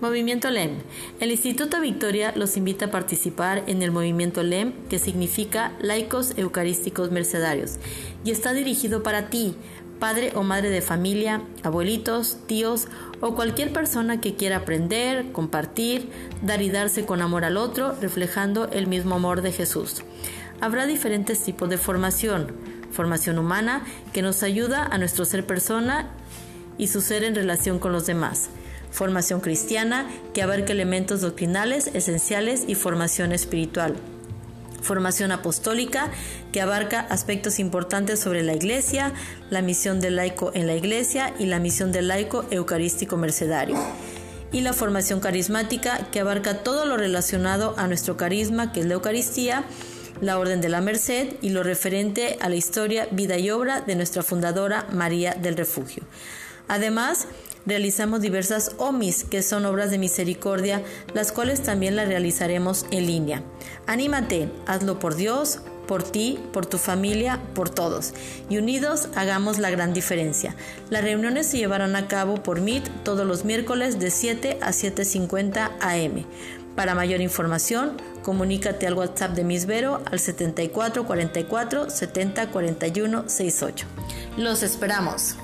Movimiento LEM. El Instituto Victoria los invita a participar en el movimiento LEM, que significa Laicos Eucarísticos Mercedarios, y está dirigido para ti, padre o madre de familia, abuelitos, tíos o cualquier persona que quiera aprender, compartir, dar y darse con amor al otro, reflejando el mismo amor de Jesús. Habrá diferentes tipos de formación. Formación humana, que nos ayuda a nuestro ser persona y su ser en relación con los demás formación cristiana que abarca elementos doctrinales esenciales y formación espiritual. Formación apostólica que abarca aspectos importantes sobre la Iglesia, la misión del laico en la Iglesia y la misión del laico eucarístico mercedario. Y la formación carismática que abarca todo lo relacionado a nuestro carisma, que es la Eucaristía, la Orden de la Merced y lo referente a la historia, vida y obra de nuestra fundadora María del Refugio. Además, realizamos diversas OMIs, que son obras de misericordia, las cuales también las realizaremos en línea. Anímate, hazlo por Dios, por ti, por tu familia, por todos. Y unidos hagamos la gran diferencia. Las reuniones se llevarán a cabo por Meet todos los miércoles de 7 a 7.50 am. Para mayor información, comunícate al WhatsApp de Miss Vero al 74 44 70 41 68. Los esperamos.